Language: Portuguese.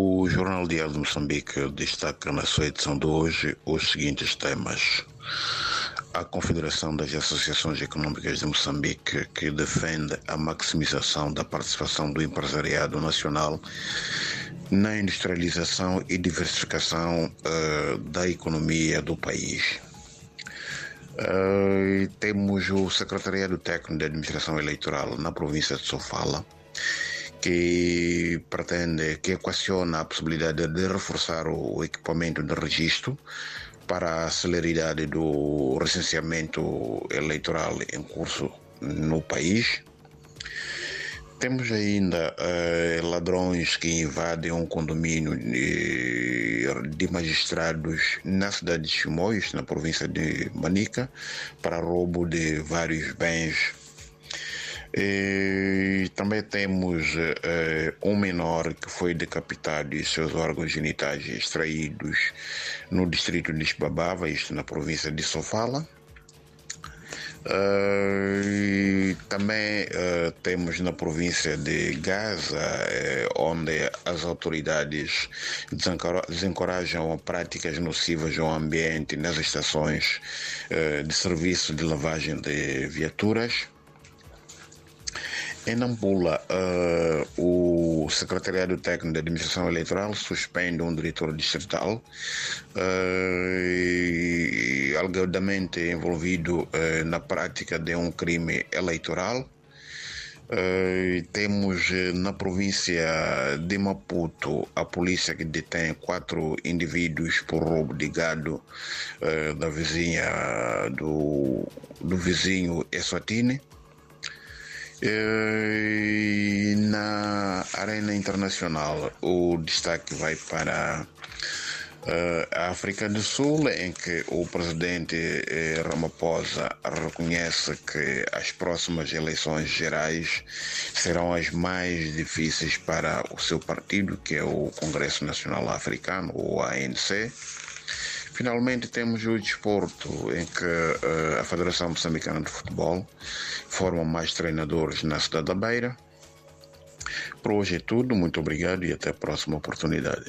O Jornal Diário de Moçambique destaca na sua edição de hoje os seguintes temas. A Confederação das Associações Econômicas de Moçambique, que defende a maximização da participação do empresariado nacional na industrialização e diversificação uh, da economia do país. Uh, temos o Secretariado Técnico de Administração Eleitoral na província de Sofala, que pretende, que equaciona a possibilidade de reforçar o equipamento de registro para a celeridade do recenseamento eleitoral em curso no país. Temos ainda uh, ladrões que invadem um condomínio de, de, magistrados na cidade de Chimoios, na província de Manica, para roubo de vários bens e também temos uh, um menor que foi decapitado e seus órgãos genitais extraídos no distrito de Xbabava, isto na província de Sofala. Uh, também uh, temos na província de Gaza, onde as autoridades desencorajam práticas nocivas ao ambiente nas estações de serviço de lavagem de viaturas. Em Nampula, uh, o Secretariado Técnico de Administração Eleitoral suspende um diretor distrital uh, alegadamente envolvido uh, na prática de um crime eleitoral. Uh, temos na província de Maputo a polícia que detém quatro indivíduos por roubo de gado uh, da vizinha do, do vizinho Eswatini. E na arena internacional, o destaque vai para uh, a África do Sul, em que o presidente eh, Ramaphosa reconhece que as próximas eleições gerais serão as mais difíceis para o seu partido, que é o Congresso Nacional Africano, o ANC. Finalmente temos o desporto, em que uh, a Federação Moçambicana de Futebol forma mais treinadores na cidade da Beira. Por hoje é tudo, muito obrigado e até a próxima oportunidade.